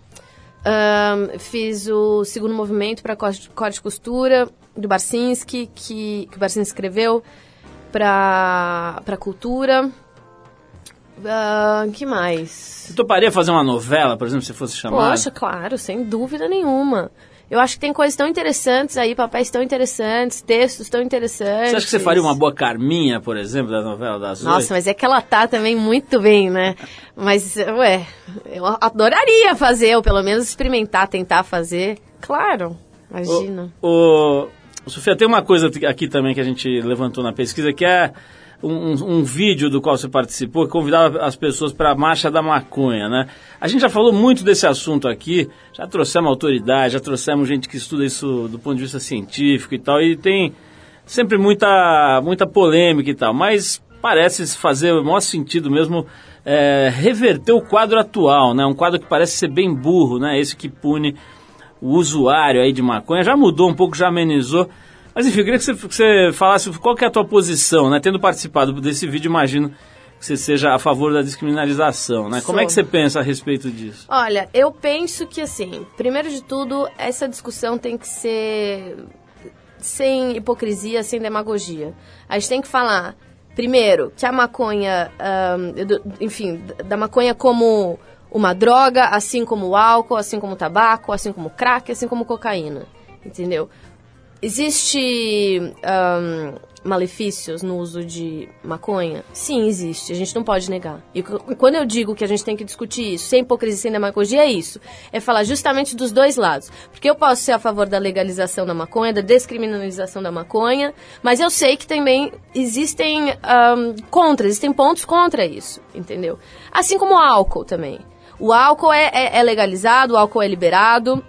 Ahn, fiz o segundo movimento para corte, corte e costura do Barcinski, que, que o Barcinski escreveu para para cultura. Ahn, que mais? Você toparia fazer uma novela, por exemplo, se fosse chamada? Poxa, claro, sem dúvida nenhuma. Eu acho que tem coisas tão interessantes aí, papéis tão interessantes, textos tão interessantes. Você acha que você faria uma boa Carminha, por exemplo, da novela das Nossa, Oito? mas é que ela tá também muito bem, né? Mas, ué, eu adoraria fazer, ou pelo menos experimentar, tentar fazer. Claro, imagina. O, o- Sofia, tem uma coisa aqui também que a gente levantou na pesquisa, que é um, um- vídeo do qual você participou, que convidava as pessoas para a Marcha da Maconha, né? A gente já falou muito desse assunto aqui, já trouxemos autoridade, já trouxemos gente que estuda isso do ponto de vista científico e tal, e tem sempre muita, muita polêmica e tal, mas parece fazer o maior sentido mesmo é, reverter o quadro atual, né? Um quadro que parece ser bem burro, né? Esse que pune o usuário aí de maconha. Já mudou um pouco, já amenizou. Mas enfim, eu queria que você, que você falasse qual é a tua posição, né? Tendo participado desse vídeo, imagino que você seja a favor da descriminalização, né? Como é que Sou. você pensa a respeito disso? Olha, eu penso que assim, primeiro de tudo, essa discussão tem que ser sem hipocrisia, sem demagogia. A gente tem que falar Primeiro, que a maconha, enfim, da maconha como uma droga, assim como o álcool, assim como o tabaco, assim como o crack, assim como cocaína. Entendeu? Existe ahn, malefícios no uso de maconha? Sim, existe. A gente não pode negar. E e quando eu digo que a gente tem que discutir isso, sem hipocrisia, sem demagogia, é isso. É falar justamente dos dois lados. Porque eu posso ser a favor da legalização da maconha, da descriminalização da maconha, mas eu sei que também existem contra, existem pontos contra isso, entendeu? Assim como o álcool também. O álcool é- é- é legalizado, o álcool é liberado,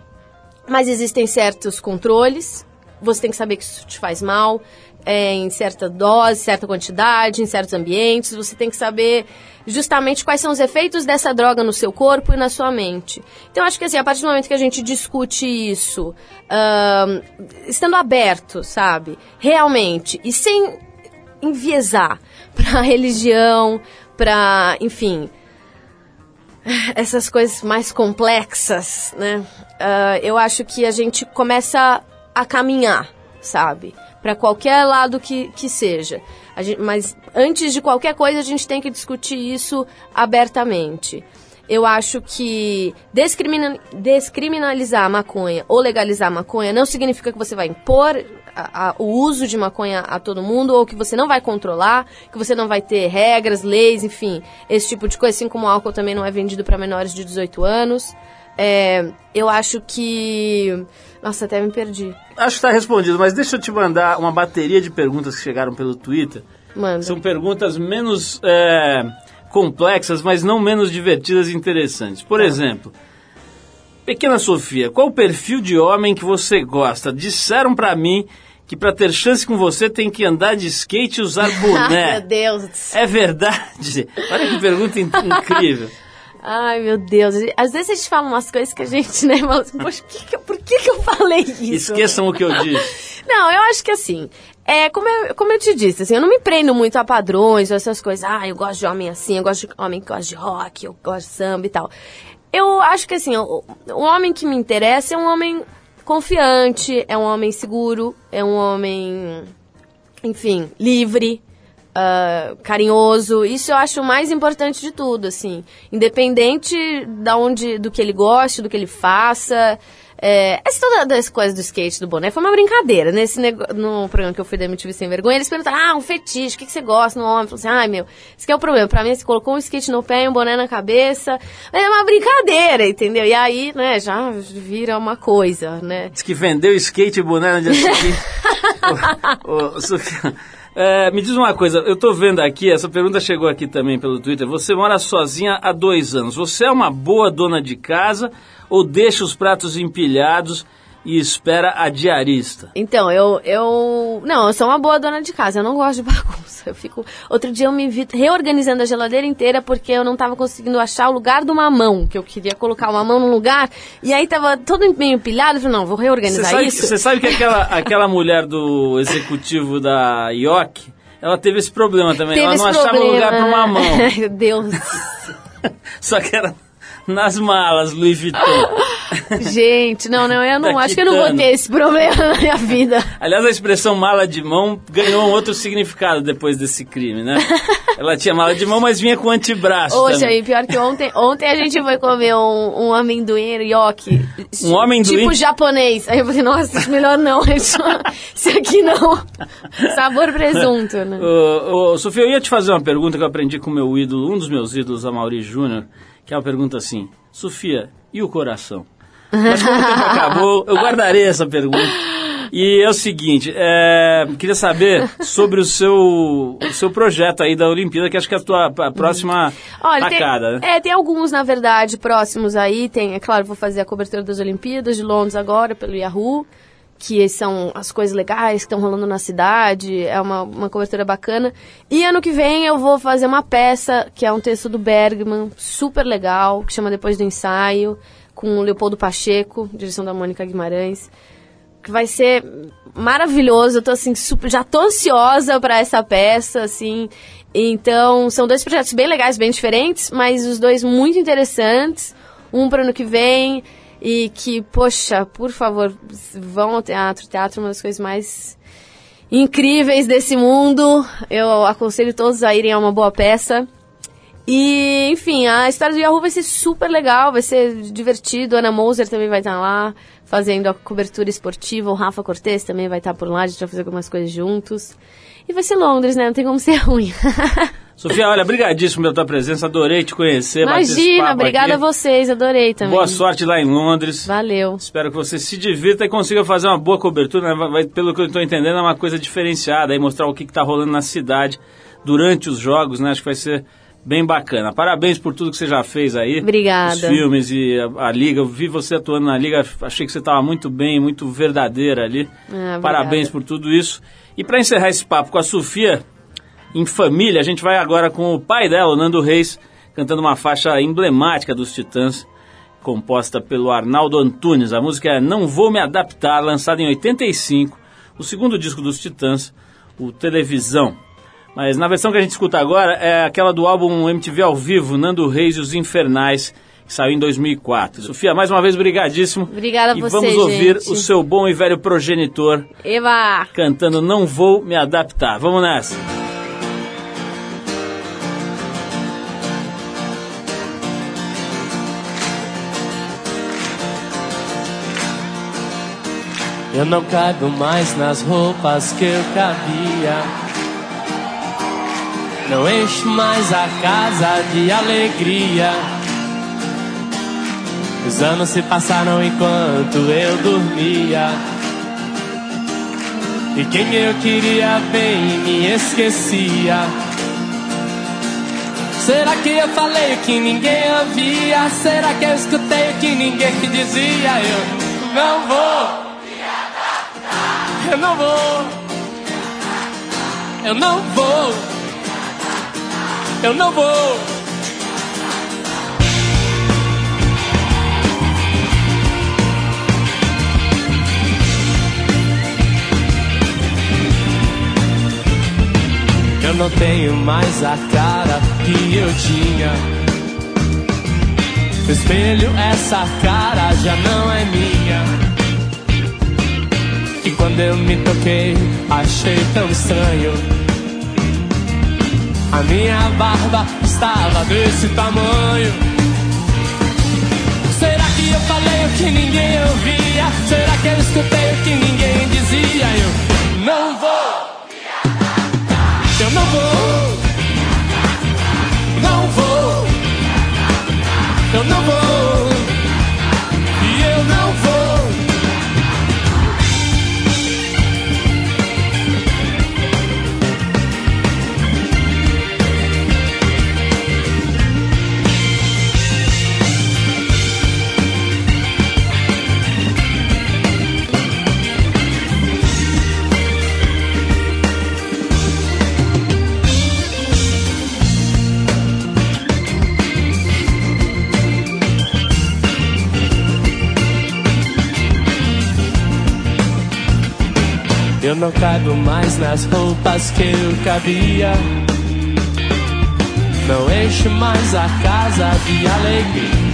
mas existem certos controles. Você tem que saber que isso te faz mal é, em certa dose, certa quantidade, em certos ambientes. Você tem que saber justamente quais são os efeitos dessa droga no seu corpo e na sua mente. Então, acho que assim, a partir do momento que a gente discute isso, estando aberto, sabe? Realmente, e sem enviesar *laughs* pra religião, pra, enfim, *sighs* essas coisas mais complexas, né? Ah, eu acho que a gente começa a caminhar, sabe? Para qualquer lado que, que seja. Gente- mas antes de qualquer coisa, a gente tem que discutir isso abertamente. Eu acho que descrimina- descriminalizar a maconha ou legalizar a maconha não significa que você vai impor a- a- o uso de maconha a todo mundo ou que você não vai controlar, que você não vai ter regras, leis, enfim, esse tipo de coisa, assim como o álcool também não é vendido para menores de 18 anos. É, eu acho que. Nossa, até me perdi. Acho que está respondido, mas deixa eu te mandar uma bateria de perguntas que chegaram pelo Twitter. Manda. São perguntas menos é, complexas, mas não menos divertidas e interessantes. Por exemplo, Pequena Sofia, qual o perfil de homem que você gosta? Disseram pra mim que pra ter chance com você tem que andar de skate e usar Ai, *laughs* boné. meu Deus. É verdade? Olha que pergunta in- incrível. Ai, meu Deus. Às vezes a gente fala umas coisas que a gente, né, fala assim, poxa, por que que eu- por que, que eu falei isso? Esqueçam o que eu disse. Não, eu acho que assim, é, como, eu, como eu te disse, assim, eu não me prendo muito a padrões ou essas coisas. Ah, eu gosto de homem assim, eu gosto de homem que gosta de rock, eu gosto de samba e tal. Eu acho que assim, o, o homem que me interessa é um homem confiante, é um homem seguro, é um homem, enfim, livre, ah, carinhoso. Isso eu acho o mais importante de tudo, assim. Independente da onde, do que ele goste, do que ele faça. É, essa toda das coisas do skate, do boné, foi uma brincadeira. Nesse nego- no programa que eu fui da MTV Sem Vergonha, eles perguntaram, ah, um fetiche, o que, que você gosta no homem? Eu falei assim, ai, meu, esse que é o problema. Pra mim, você colocou um skate no pé e um boné na cabeça. É uma brincadeira, entendeu? E aí, né, já vira uma coisa, né? Diz que vendeu skate e boné no dia seguinte. *laughs* Ô, ô, Sofia, é, me diz uma coisa, eu tô vendo aqui, essa pergunta chegou aqui também pelo Twitter. Você mora sozinha há dois anos. Você é uma boa dona de casa ou deixa os pratos empilhados e espera a diarista? Então, eu, eu. Não, eu sou uma boa dona de casa, eu não gosto de *laughs* bagunça. Eu fico. Outro dia eu me vi reorganizando a geladeira inteira porque eu não tava conseguindo achar o lugar do mamão, que eu queria colocar o mamão num lugar, e aí tava todo meio empilhado. Eu falei, não, vou reorganizar isso. você sabe que aquela, *laughs* aquela mulher do executivo da IOC, ela teve esse problema também. Teve ela não achava problema, lugar né? mamão. *laughs* Meu Deus. Só que era nas malas, Louis Vuitton. *laughs* Gente, não, não, eu não Da acho que eu não vou ter esse problema na minha vida. Aliás, a expressão mala de mão ganhou um outro significado depois desse crime, né? *laughs* Ela tinha mala de mão, mas vinha com antebraço Hoje também. aí, pior que ontem, ontem a gente foi comer um, um amendoim yoki. Um amendoim? Tipo japonês. Aí eu falei, nossa, melhor não. *laughs* Isso, aqui não. Sabor presunto, né? Ô, ô, Sofia, eu ia te fazer uma pergunta que eu aprendi com meu ídolo, um dos meus ídolos, a Mauri Júnior, que é uma pergunta assim, Sofia, e o coração? Mas como o tempo *laughs* acabou, eu guardarei essa pergunta. E é o seguinte, é, queria saber sobre o seu, o seu projeto aí da Olimpíada, que acho que é a tua a próxima Olha, tem, tacada, né? é, tem alguns, na verdade, próximos aí. Tem, é claro, vou fazer a cobertura das Olimpíadas de Londres agora, pelo Yahoo, que são as coisas legais que estão rolando na cidade. É uma, uma cobertura bacana. E ano que vem eu vou fazer uma peça, que é um texto do Bergman, super legal, que chama Depois do Ensaio, com o Leopoldo Pacheco, direção da Mônica Guimarães que vai ser maravilhoso. Eu tô assim, super, já tô ansiosa para essa peça, assim. Então, são dois projetos bem legais, bem diferentes, mas os dois muito interessantes. Um para ano que vem e que, poxa, por favor, vão ao teatro. O teatro é uma das coisas mais incríveis desse mundo. Eu aconselho todos a irem a uma boa peça. E, enfim, a história do Yahoo vai ser super legal, vai ser divertido. Ana Moser também vai estar lá fazendo a cobertura esportiva. O Rafa Cortez também vai estar por lá, a gente vai fazer algumas coisas juntos. E vai ser Londres, né? Não tem como ser *laughs* ruim. Sofia, olha, brigadíssimo pela tua presença, adorei te conhecer. Imagina, obrigada aqui. a vocês, adorei também. Boa sorte lá em Londres. Valeu. Espero que você se divirta e consiga fazer uma boa cobertura. né? Vai- pelo que eu estou entendendo, é uma coisa diferenciada. Aí mostrar o que está rolando na cidade durante os jogos, né? Acho que vai ser bem bacana. Parabéns por tudo que você já fez aí. Obrigada. Os filmes e a, a Liga. Eu vi você atuando na Liga, achei que você estava muito bem, muito verdadeira ali. Ah. Parabéns por tudo isso. E para encerrar esse papo com a Sofia, em família, a gente vai agora com o pai dela, o Nando Reis, cantando uma faixa emblemática dos Titãs, composta pelo Arnaldo Antunes. A música é Não Vou Me Adaptar, lançada em 85, o segundo disco dos Titãs, o Televisão. Mas na versão que a gente escuta agora é aquela do álbum MTV ao vivo, Nando Reis e os Infernais, que saiu em 2004. Sofia, mais uma vez, brigadíssimo. Obrigada a e você, vamos ouvir gente. o seu bom e velho progenitor Eva! cantando Não Vou Me Adaptar. Vamos nessa. Eu não caibo mais nas roupas que eu cabia. Não encho mais a casa de alegria. Os anos se passaram enquanto eu dormia. E quem eu queria bem me esquecia. Será que eu falei o que ninguém ouvia? Será que eu escutei o que ninguém que dizia? Eu não vou. Eu não vou. Eu não vou. Eu não vou. Eu não tenho mais a cara que eu tinha. No espelho, essa cara já não é minha. E quando eu me toquei, achei tão estranho. A minha barba estava desse tamanho. Será que eu falei o que ninguém ouvia? Será que eu escutei o que ninguém dizia? Eu não vou. Eu não vou. Não vou. Eu não vou. Não caibo mais nas roupas que eu cabia. Não encho mais a casa de alegria.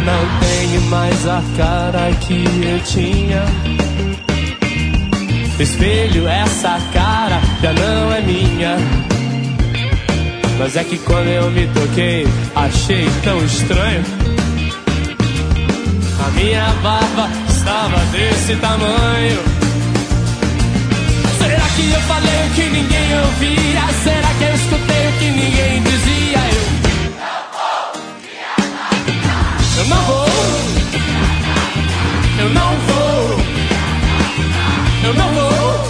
Eu não tenho mais a cara que eu tinha. Espelho, essa cara já não é minha. Mas é que quando eu me toquei, achei tão estranho. A minha barba estava desse tamanho. Será que eu falei o que ninguém ouvia? Será que eu escutei o que ninguém dizia? Eu, não vou. Eu não vou. Eu não vou.